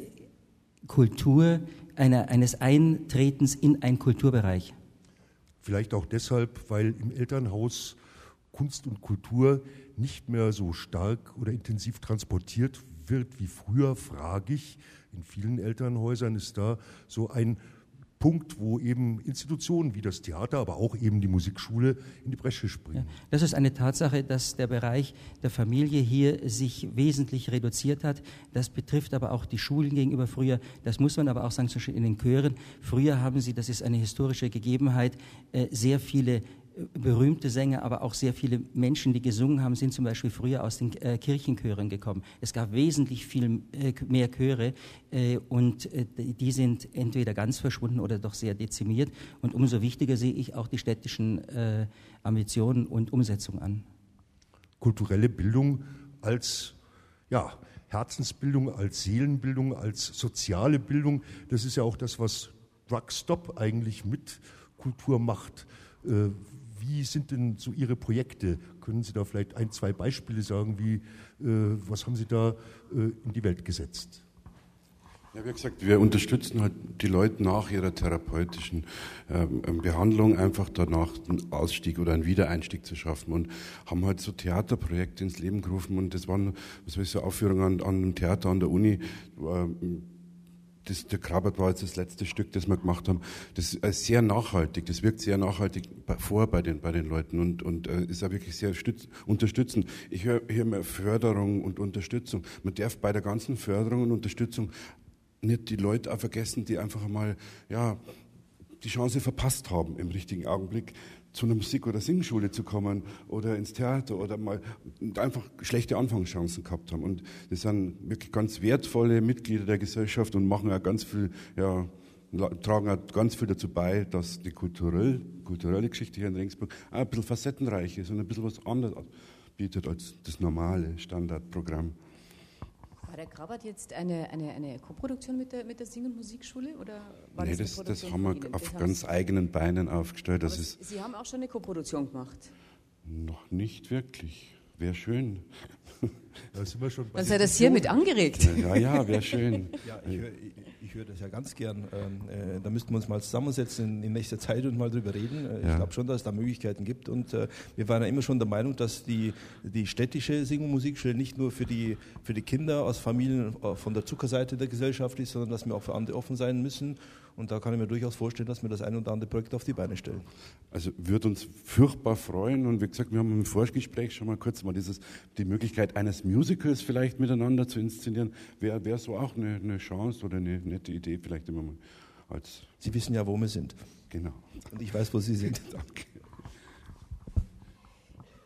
Kultur, einer, eines Eintretens in einen Kulturbereich. Vielleicht auch deshalb, weil im Elternhaus Kunst und Kultur nicht mehr so stark oder intensiv transportiert wird wie früher, frage ich. In vielen Elternhäusern ist da so ein Punkt, wo eben Institutionen wie das Theater, aber auch eben die Musikschule in die Bresche springen. Ja, das ist eine Tatsache, dass der Bereich der Familie hier sich wesentlich reduziert hat. Das betrifft aber auch die Schulen gegenüber früher. Das muss man aber auch sagen, zum Beispiel in den Chören. Früher haben sie, das ist eine historische Gegebenheit, äh, sehr viele berühmte Sänger, aber auch sehr viele Menschen, die gesungen haben, sind zum Beispiel früher aus den äh, Kirchenchören gekommen. Es gab wesentlich viel äh, mehr Chöre äh, und äh, die sind entweder ganz verschwunden oder doch sehr dezimiert. Und umso wichtiger sehe ich auch die städtischen äh, Ambitionen und Umsetzung an. Kulturelle Bildung als ja, Herzensbildung, als Seelenbildung, als soziale Bildung, das ist ja auch das, was Drugstop eigentlich mit Kultur macht. Wie sind denn so Ihre Projekte? Können Sie da vielleicht ein, zwei Beispiele sagen? Wie, äh, was haben Sie da äh, in die Welt gesetzt? Ja, wie gesagt, wir unterstützen halt die Leute nach ihrer therapeutischen ähm, ähm, Behandlung einfach danach einen Ausstieg oder einen Wiedereinstieg zu schaffen und haben halt so Theaterprojekte ins Leben gerufen und das waren, was weiß ich, so Aufführungen an, an einem Theater an der Uni, ähm, das, der Krabat war jetzt das letzte Stück, das wir gemacht haben. Das ist sehr nachhaltig, das wirkt sehr nachhaltig vor bei den, bei den Leuten und, und äh, ist auch wirklich sehr stütz, unterstützend. Ich höre hier mehr Förderung und Unterstützung. Man darf bei der ganzen Förderung und Unterstützung nicht die Leute auch vergessen, die einfach mal, ja, die Chance verpasst haben im richtigen Augenblick, zu einer Musik- oder Singschule zu kommen oder ins Theater oder mal einfach schlechte Anfangschancen gehabt haben. Und das sind wirklich ganz wertvolle Mitglieder der Gesellschaft und machen ja ganz viel, ja, tragen auch ganz viel dazu bei, dass die kulturell, kulturelle Geschichte hier in Regensburg ein bisschen facettenreich ist und ein bisschen was anderes bietet als das normale Standardprogramm der Krabat jetzt eine, eine, eine Koproduktion mit der, mit der Sing- und Musikschule? Oder war nee, das, das, das haben wir auf das ganz eigenen Beinen aufgestellt. Das ist Sie haben auch schon eine Koproduktion gemacht? Noch nicht wirklich. Wäre schön. Da sind wir schon Dann sei das hiermit angeregt. Ja, ja, wäre schön. Ja, ich höre ich hör das ja ganz gern. Ähm, äh, da müssten wir uns mal zusammensetzen in, in nächster Zeit und mal drüber reden. Äh, Ja. Ich glaube schon, dass es da Möglichkeiten gibt. Und äh, wir waren ja immer schon der Meinung, dass die, die städtische Sing- und Musikschule nicht nur für die, für die Kinder aus Familien äh, von der Zuckerseite der Gesellschaft ist, sondern dass wir auch für andere offen sein müssen. Und da kann ich mir durchaus vorstellen, dass wir das ein oder andere Projekt auf die Beine stellen. Also würde uns furchtbar freuen und wie gesagt, wir haben im Vorgespräch schon mal kurz mal dieses, die Möglichkeit eines Musicals vielleicht miteinander zu inszenieren, wäre wär so auch eine, eine Chance oder eine nette Idee vielleicht immer mal als, Sie wissen ja, wo wir sind. genau. Und ich weiß, wo Sie sind. Danke.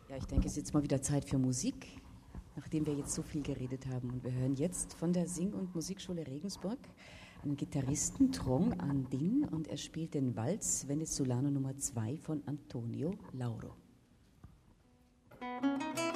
Ja, ich denke, es ist jetzt mal wieder Zeit für Musik, nachdem wir jetzt so viel geredet haben. Und wir hören jetzt von der Sing- und Musikschule Regensburg einen Gitarristen, Trong Andin, und er spielt den Walz Venezolano Nummer 2 von Antonio Lauro. Live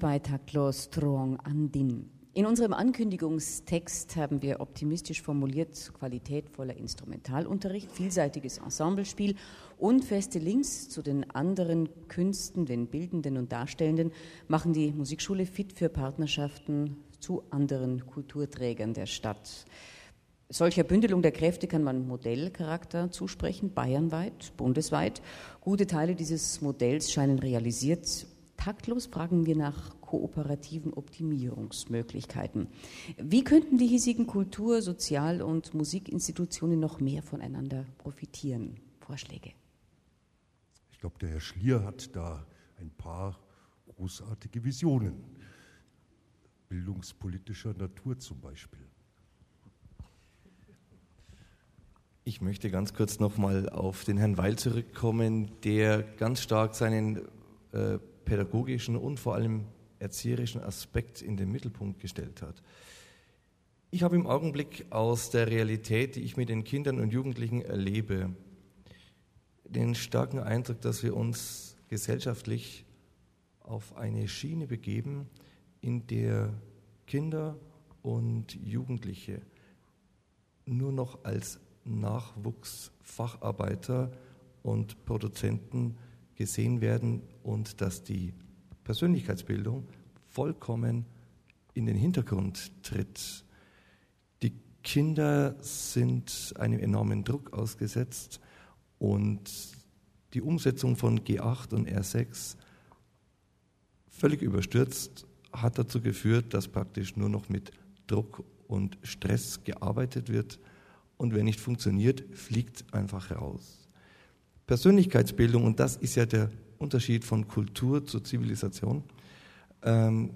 bei Taklo Strong Andin. In unserem Ankündigungstext haben wir optimistisch formuliert qualitätvoller Instrumentalunterricht, vielseitiges Ensemblespiel und feste Links zu den anderen Künsten, den Bildenden und Darstellenden, machen die Musikschule fit für Partnerschaften zu anderen Kulturträgern der Stadt. Solcher Bündelung der Kräfte kann man Modellcharakter zusprechen, bayernweit, bundesweit. Gute Teile dieses Modells scheinen realisiert. Taktlos fragen wir nach kooperativen Optimierungsmöglichkeiten. Wie könnten die hiesigen Kultur-, Sozial- und Musikinstitutionen noch mehr voneinander profitieren? Vorschläge. Ich glaube, der Herr Schlier hat da ein paar großartige Visionen. Bildungspolitischer Natur zum Beispiel. Ich möchte ganz kurz nochmal auf den Herrn Weil zurückkommen, der ganz stark seinen äh, pädagogischen und vor allem erzieherischen Aspekt in den Mittelpunkt gestellt hat. Ich habe im Augenblick aus der Realität, die ich mit den Kindern und Jugendlichen erlebe, den starken Eindruck, dass wir uns gesellschaftlich auf eine Schiene begeben, in der Kinder und Jugendliche nur noch als Nachwuchsfacharbeiter und Produzenten gesehen werden und dass die Persönlichkeitsbildung vollkommen in den Hintergrund tritt. Die Kinder sind einem enormen Druck ausgesetzt und die Umsetzung von G8 und R6 völlig überstürzt hat dazu geführt, dass praktisch nur noch mit Druck und Stress gearbeitet wird und wer nicht funktioniert, fliegt einfach raus. Persönlichkeitsbildung, und das ist ja der Unterschied von Kultur zur Zivilisation, ähm,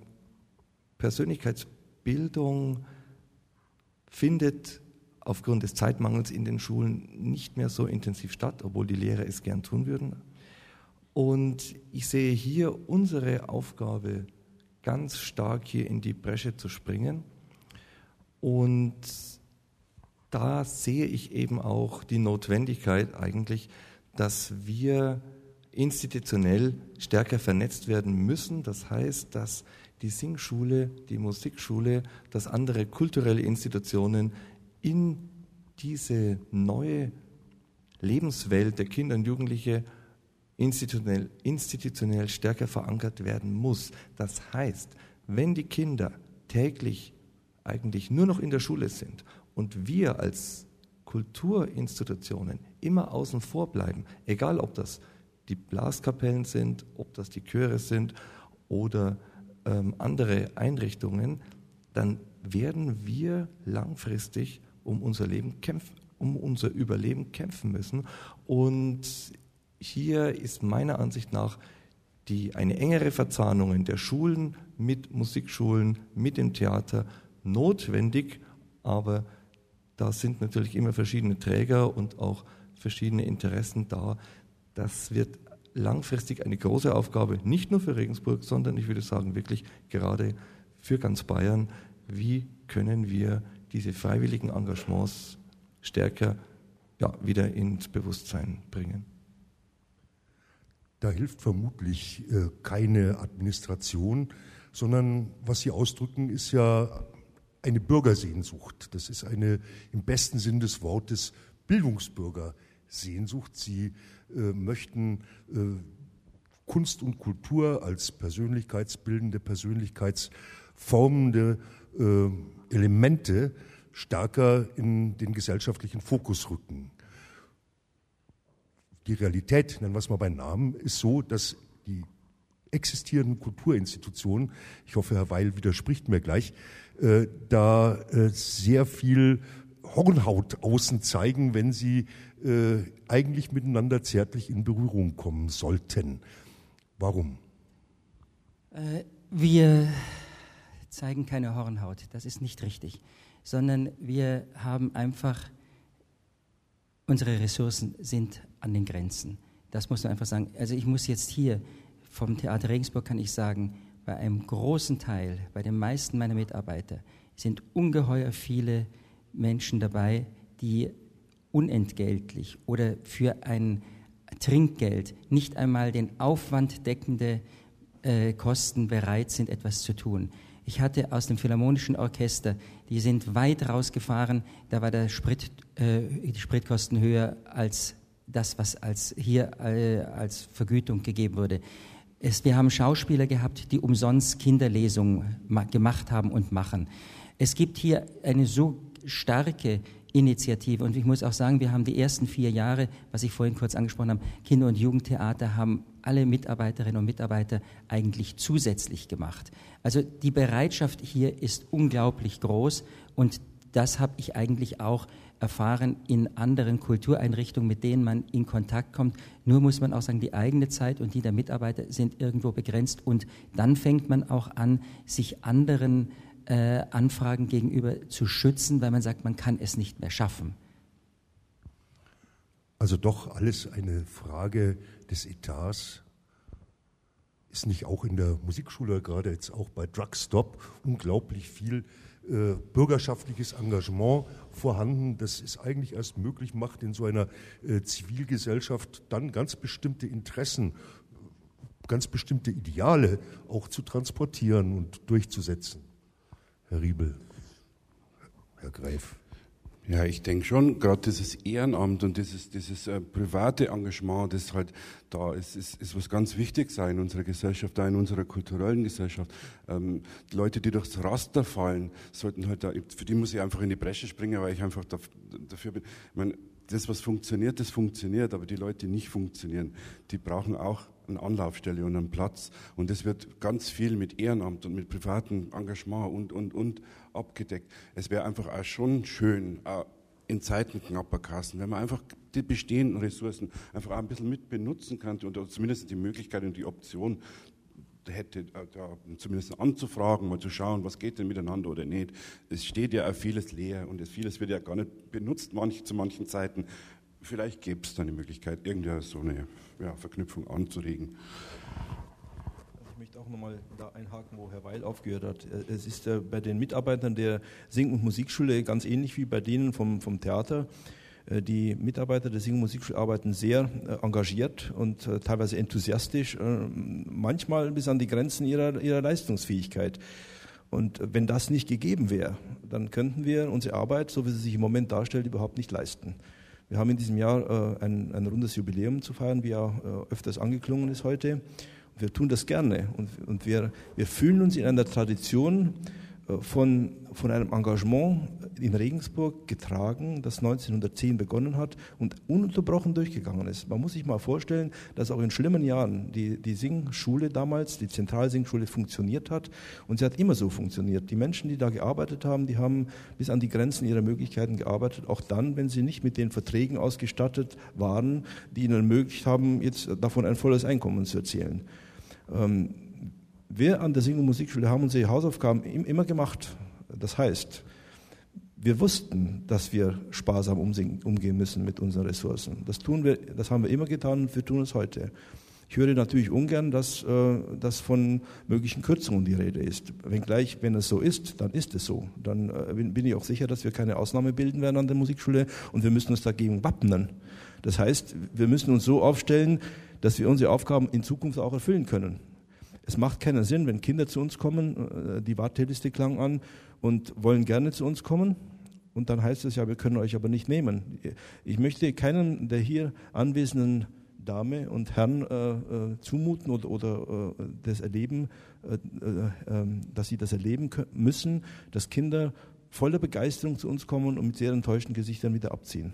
Persönlichkeitsbildung findet aufgrund des Zeitmangels in den Schulen nicht mehr so intensiv statt, obwohl die Lehrer es gern tun würden. Und ich sehe hier unsere Aufgabe, ganz stark hier in die Bresche zu springen. Und da sehe ich eben auch die Notwendigkeit eigentlich, dass wir institutionell stärker vernetzt werden müssen. Das heißt, dass die Singschule, die Musikschule, dass andere kulturelle Institutionen in diese neue Lebenswelt der Kinder und Jugendliche institutionell, institutionell stärker verankert werden muss. Das heißt, wenn die Kinder täglich eigentlich nur noch in der Schule sind und wir als Kulturinstitutionen immer außen vor bleiben, egal ob das die Blaskapellen sind, ob das die Chöre sind oder ähm, andere Einrichtungen, dann werden wir langfristig um unser Leben kämpfen, um unser Überleben kämpfen müssen. Und hier ist meiner Ansicht nach die, eine engere Verzahnung der Schulen mit Musikschulen, mit dem Theater notwendig, aber da sind natürlich immer verschiedene Träger und auch verschiedene Interessen da. Das wird langfristig eine große Aufgabe, nicht nur für Regensburg, sondern ich würde sagen wirklich gerade für ganz Bayern. Wie können wir diese freiwilligen Engagements stärker ja, wieder ins Bewusstsein bringen? Da hilft vermutlich äh, keine Administration, sondern was Sie ausdrücken, ist ja eine Bürgersehnsucht. Das ist eine im besten Sinn des Wortes Bildungsbürgersehnsucht. Sie möchten äh, Kunst und Kultur als persönlichkeitsbildende, persönlichkeitsformende äh, Elemente stärker in den gesellschaftlichen Fokus rücken. Die Realität, nennen wir es mal beim Namen, ist so, dass die existierenden Kulturinstitutionen, ich hoffe, Herr Weil widerspricht mir gleich, äh, da äh, sehr viel Hornhaut außen zeigen, wenn sie äh, eigentlich miteinander zärtlich in Berührung kommen sollten. Warum? Äh, wir zeigen keine Hornhaut, das ist nicht richtig, sondern wir haben einfach, unsere Ressourcen sind an den Grenzen. Das muss man einfach sagen. Also ich muss jetzt hier vom Theater Regensburg kann ich sagen, bei einem großen Teil, bei den meisten meiner Mitarbeiter sind ungeheuer viele Menschen dabei, die unentgeltlich oder für ein Trinkgeld nicht einmal den Aufwand deckende äh, Kosten bereit sind, etwas zu tun. Ich hatte aus dem Philharmonischen Orchester, die sind weit rausgefahren, da war der Sprit, äh, die Spritkosten höher als das, was als hier äh, als Vergütung gegeben wurde. Es, wir haben Schauspieler gehabt, die umsonst Kinderlesungen gemacht haben und machen. Es gibt hier eine so starke Initiative. Und ich muss auch sagen, wir haben die ersten vier Jahre, was ich vorhin kurz angesprochen habe, Kinder- und Jugendtheater haben alle Mitarbeiterinnen und Mitarbeiter eigentlich zusätzlich gemacht. Also die Bereitschaft hier ist unglaublich groß und das habe ich eigentlich auch erfahren in anderen Kultureinrichtungen, mit denen man in Kontakt kommt. Nur muss man auch sagen, die eigene Zeit und die der Mitarbeiter sind irgendwo begrenzt und dann fängt man auch an, sich anderen äh, Anfragen gegenüber zu schützen, weil man sagt, man kann es nicht mehr schaffen. Also doch alles eine Frage des Etats. Ist nicht auch in der Musikschule, gerade jetzt auch bei Drugstop, unglaublich viel äh, bürgerschaftliches Engagement vorhanden, das es eigentlich erst möglich macht, in so einer äh, Zivilgesellschaft dann ganz bestimmte Interessen, ganz bestimmte Ideale auch zu transportieren und durchzusetzen. Herr Riebel, Herr Greif. Ja, ich denke schon, gerade dieses Ehrenamt und dieses, dieses äh, private Engagement, das halt da ist, ist, ist was ganz Wichtiges in unserer Gesellschaft, da in unserer kulturellen Gesellschaft. Ähm, die Leute, die durchs Raster fallen, sollten halt da, für die muss ich einfach in die Bresche springen, weil ich einfach da, dafür bin. Ich meine, das, was funktioniert, das funktioniert, aber die Leute, die nicht funktionieren, die brauchen auch eine Anlaufstelle und einen Platz. Und das wird ganz viel mit Ehrenamt und mit privatem Engagement und, und, und abgedeckt. Es wäre einfach auch schon schön, auch in Zeiten knapper Kassen, wenn man einfach die bestehenden Ressourcen einfach auch ein bisschen mit benutzen könnte und zumindest die Möglichkeit und die Option hätte, äh, da zumindest anzufragen, mal zu schauen, was geht denn miteinander oder nicht. Es steht ja auch vieles leer und vieles wird ja gar nicht benutzt manch, zu manchen Zeiten. Vielleicht gäbe es da eine Möglichkeit, irgendwie so eine ja, Verknüpfung anzuregen. Ich möchte auch nochmal da einhaken, wo Herr Weil aufgehört hat. Es ist äh, bei den Mitarbeitern der Sing- und Musikschule ganz ähnlich wie bei denen vom, vom Theater. Äh, die Mitarbeiter der Sing- und Musikschule arbeiten sehr äh, engagiert und teilweise enthusiastisch, manchmal bis an die Grenzen ihrer, ihrer Leistungsfähigkeit. Und wenn das nicht gegeben wäre, dann könnten wir unsere Arbeit, so wie sie sich im Moment darstellt, überhaupt nicht leisten. Wir haben in diesem Jahr äh, ein, ein rundes Jubiläum zu feiern, wie ja äh, öfters angeklungen ist heute. Wir tun das gerne und, und wir, wir fühlen uns in einer Tradition von, von einem Engagement in Regensburg getragen, das 1910 begonnen hat und ununterbrochen durchgegangen ist. Man muss sich mal vorstellen, dass auch in schlimmen Jahren die, die Singschule damals, die Zentralsingschule funktioniert hat und sie hat immer so funktioniert. Die Menschen, die da gearbeitet haben, die haben bis an die Grenzen ihrer Möglichkeiten gearbeitet, auch dann, wenn sie nicht mit den Verträgen ausgestattet waren, die ihnen ermöglicht haben, jetzt davon ein volles Einkommen zu erzielen. Ähm, wir an der Sing- und Musikschule haben unsere Hausaufgaben immer gemacht. Das heißt, wir wussten, dass wir sparsam umgehen müssen mit unseren Ressourcen. Das tun wir, das haben wir immer getan und wir tun es heute. Ich höre natürlich ungern, dass, äh, dass von möglichen Kürzungen die Rede ist. Wenngleich, wenn es so ist, dann ist es so. Dann äh, bin ich auch sicher, dass wir keine Ausnahme bilden werden an der Musikschule und wir müssen uns dagegen wappnen. Das heißt, wir müssen uns so aufstellen, dass wir unsere Aufgaben in Zukunft auch erfüllen können. Es macht keinen Sinn, wenn Kinder zu uns kommen, äh, die Warteliste klang an und wollen gerne zu uns kommen. Und dann heißt es ja, wir können euch aber nicht nehmen. Ich möchte keinen der hier anwesenden Dame und Herren äh, äh, zumuten oder, oder äh, das erleben, äh, äh, ähm, dass sie das erleben müssen, dass Kinder voller Begeisterung zu uns kommen und mit sehr enttäuschten Gesichtern wieder abziehen.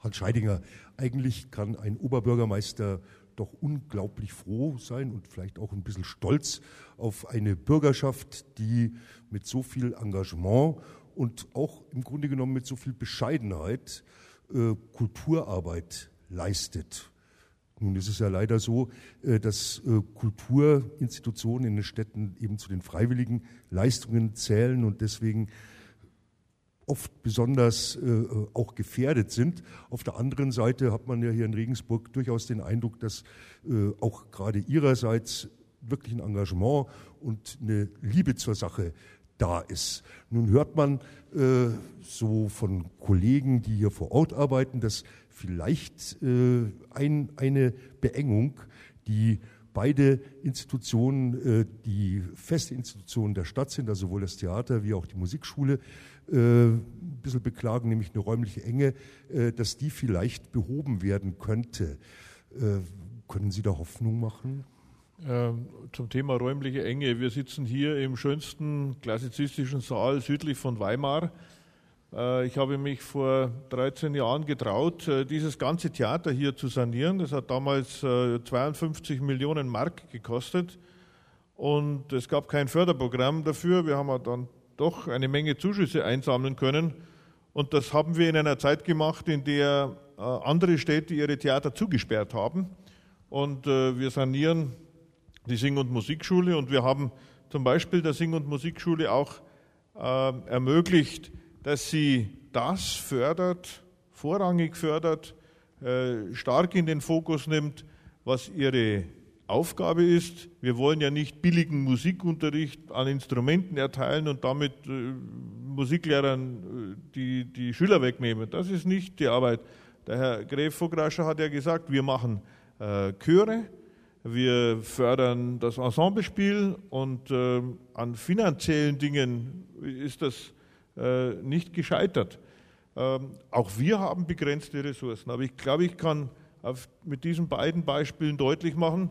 Hans Scheidinger, eigentlich kann ein Oberbürgermeister doch unglaublich froh sein und vielleicht auch ein bisschen stolz auf eine Bürgerschaft, die mit so viel Engagement und auch im Grunde genommen mit so viel Bescheidenheit äh, Kulturarbeit leistet. Nun ist es ja leider so, äh, dass äh, Kulturinstitutionen in den Städten eben zu den freiwilligen Leistungen zählen und deswegen oft besonders äh, äh, auch gefährdet sind. Auf der anderen Seite hat man ja hier in Regensburg durchaus den Eindruck, dass äh, auch gerade ihrerseits wirklich ein Engagement und eine Liebe zur Sache da ist. Nun hört man äh, so von Kollegen, die hier vor Ort arbeiten, dass vielleicht äh, ein, eine Beengung, die beide Institutionen, äh, die feste Institutionen der Stadt sind, also sowohl das Theater wie auch die Musikschule, ein bisschen beklagen, nämlich eine räumliche Enge, äh, dass die vielleicht behoben werden könnte. Äh, können Sie da Hoffnung machen? Ähm, zum Thema räumliche Enge. Wir sitzen hier im schönsten klassizistischen Saal südlich von Weimar. Ich habe mich vor 13 Jahren getraut, dieses ganze Theater hier zu sanieren. Das hat damals 52 Millionen Mark gekostet und es gab kein Förderprogramm dafür. Wir haben dann doch eine Menge Zuschüsse einsammeln können. Und das haben wir in einer Zeit gemacht, in der äh, andere Städte ihre Theater zugesperrt haben. Und äh, wir sanieren die Sing- und Musikschule und wir haben zum Beispiel der Sing- und Musikschule auch äh, ermöglicht, dass sie das fördert, vorrangig fördert, stark in den Fokus nimmt, was ihre Aufgabe ist. Wir wollen ja nicht billigen Musikunterricht an Instrumenten erteilen und damit äh, Musiklehrern äh, die, die Schüler wegnehmen. Das ist nicht die Arbeit. Der Herr Gref Vograscher hat ja gesagt, wir machen äh, Chöre, wir fördern das Ensemblespiel und äh, an finanziellen Dingen ist das äh, nicht gescheitert. Ähm, auch wir haben begrenzte Ressourcen, aber ich glaube, ich kann auf, mit diesen beiden Beispielen deutlich machen,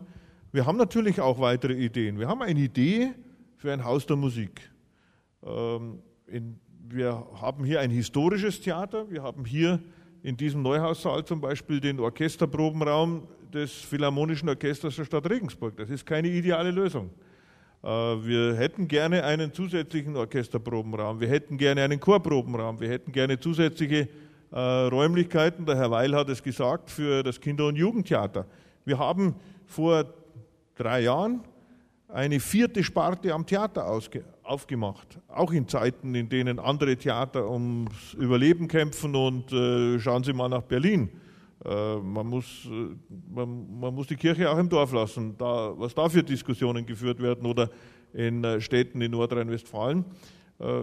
wir haben natürlich auch weitere Ideen. Wir haben eine Idee für ein Haus der Musik. Ähm, wir haben hier ein historisches Theater. Wir haben hier in diesem Neuhaussaal zum Beispiel den Orchesterprobenraum des Philharmonischen Orchesters der Stadt Regensburg. Das ist keine ideale Lösung. Äh, wir hätten gerne einen zusätzlichen Orchesterprobenraum. Wir hätten gerne einen Chorprobenraum. Wir hätten gerne zusätzliche äh, Räumlichkeiten. Der Herr Weil hat es gesagt, für das Kinder- und Jugendtheater. Wir haben vor drei Jahren eine vierte Sparte am Theater aufgemacht. Auch in Zeiten, in denen andere Theater ums Überleben kämpfen und äh, schauen Sie mal nach Berlin. Äh, man, muss, äh, man, man, muss die Kirche auch im Dorf lassen, da, was da für Diskussionen geführt werden oder in äh, Städten in Nordrhein-Westfalen.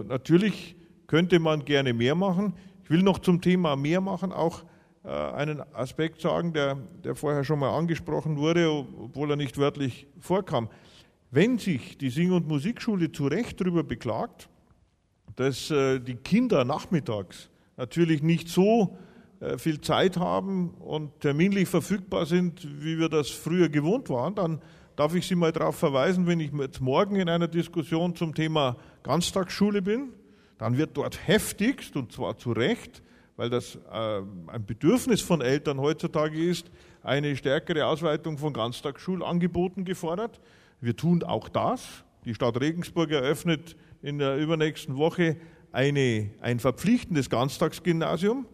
Natürlich könnte man gerne mehr machen. Ich will noch zum Thema mehr machen auch einen Aspekt sagen, der, der vorher schon mal angesprochen wurde, obwohl er nicht wörtlich vorkam. Wenn sich die Sing- und Musikschule zu Recht darüber beklagt, dass äh, die Kinder nachmittags natürlich nicht so äh, viel Zeit haben und terminlich verfügbar sind, wie wir das früher gewohnt waren, dann darf ich Sie mal darauf verweisen, wenn ich jetzt morgen in einer Diskussion zum Thema Ganztagsschule bin, dann wird dort heftigst, und zwar zu Recht, weil das äh, ein Bedürfnis von Eltern heutzutage ist, eine stärkere Ausweitung von Ganztagsschulangeboten gefordert. Wir tun auch das. Die Stadt Regensburg eröffnet in der übernächsten Woche eine, ein verpflichtendes Ganztagsgymnasium.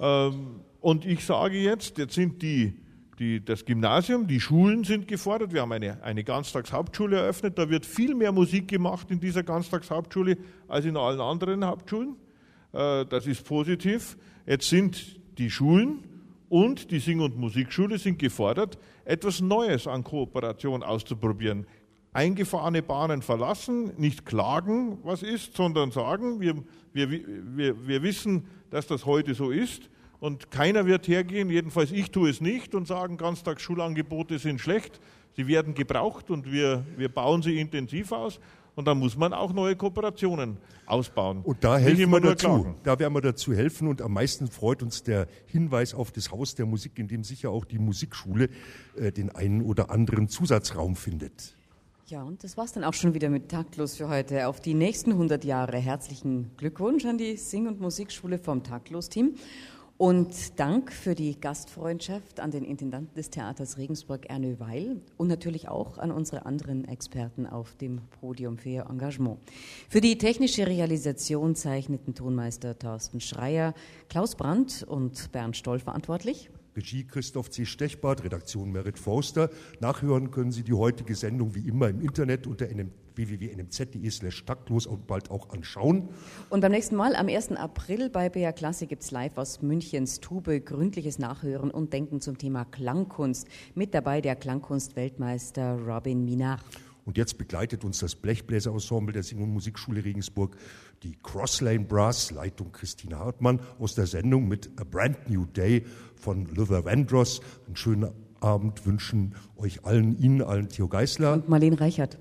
Ähm, und ich sage jetzt, jetzt sind die, die, das Gymnasium, die Schulen sind gefordert. Wir haben eine, eine Ganztagshauptschule eröffnet. Da wird viel mehr Musik gemacht in dieser Ganztagshauptschule als in allen anderen Hauptschulen. Äh, das ist positiv. Jetzt sind die Schulen und die Sing- und Musikschule sind gefordert, etwas Neues an Kooperation auszuprobieren. Eingefahrene Bahnen verlassen, nicht klagen, was ist, sondern sagen, wir, wir, wir, wir wissen, dass das heute so ist und keiner wird hergehen, jedenfalls ich tue es nicht und sagen, Ganztagsschulangebote sind schlecht, sie werden gebraucht und wir, wir bauen sie intensiv aus, und dann muss man auch neue Kooperationen ausbauen. Und da helfen wir dazu. Da werden wir dazu helfen. Und am meisten freut uns der Hinweis auf das Haus der Musik, in dem sicher auch die Musikschule äh, den einen oder anderen Zusatzraum findet. Ja, und das war's dann auch schon wieder mit Taktlos für heute. Auf die nächsten 100 Jahre herzlichen Glückwunsch an die Sing- und Musikschule vom Taktlos-Team. Und Dank für die Gastfreundschaft an den Intendanten des Theaters Regensburg, Ernö Weil, und natürlich auch an unsere anderen Experten auf dem Podium für ihr Engagement. Für die technische Realisation zeichneten Tonmeister Thorsten Schreier, Klaus Brandt und Bernd Stoll verantwortlich. Regie Christoph C. Stechbart, Redaktion Merit Forster. Nachhören können Sie die heutige Sendung wie immer im Internet unter www.nmz.de slash taktlos und bald auch anschauen. Und beim nächsten Mal am 1. April bei BR Klasse gibt es live aus Münchens Tube gründliches Nachhören und Denken zum Thema Klangkunst. Mit dabei der Klangkunst-Weltmeister Robin Minach. Und jetzt begleitet uns das Blechbläserensemble der Sing- und Musikschule Regensburg, die Crosslane Brass, Leitung Christine Hartmann, aus der Sendung mit A Brand New Day von Luther Vandross. Einen schönen Abend wünschen euch allen, Ihnen allen Theo Geisler. Und Marlene Reichert.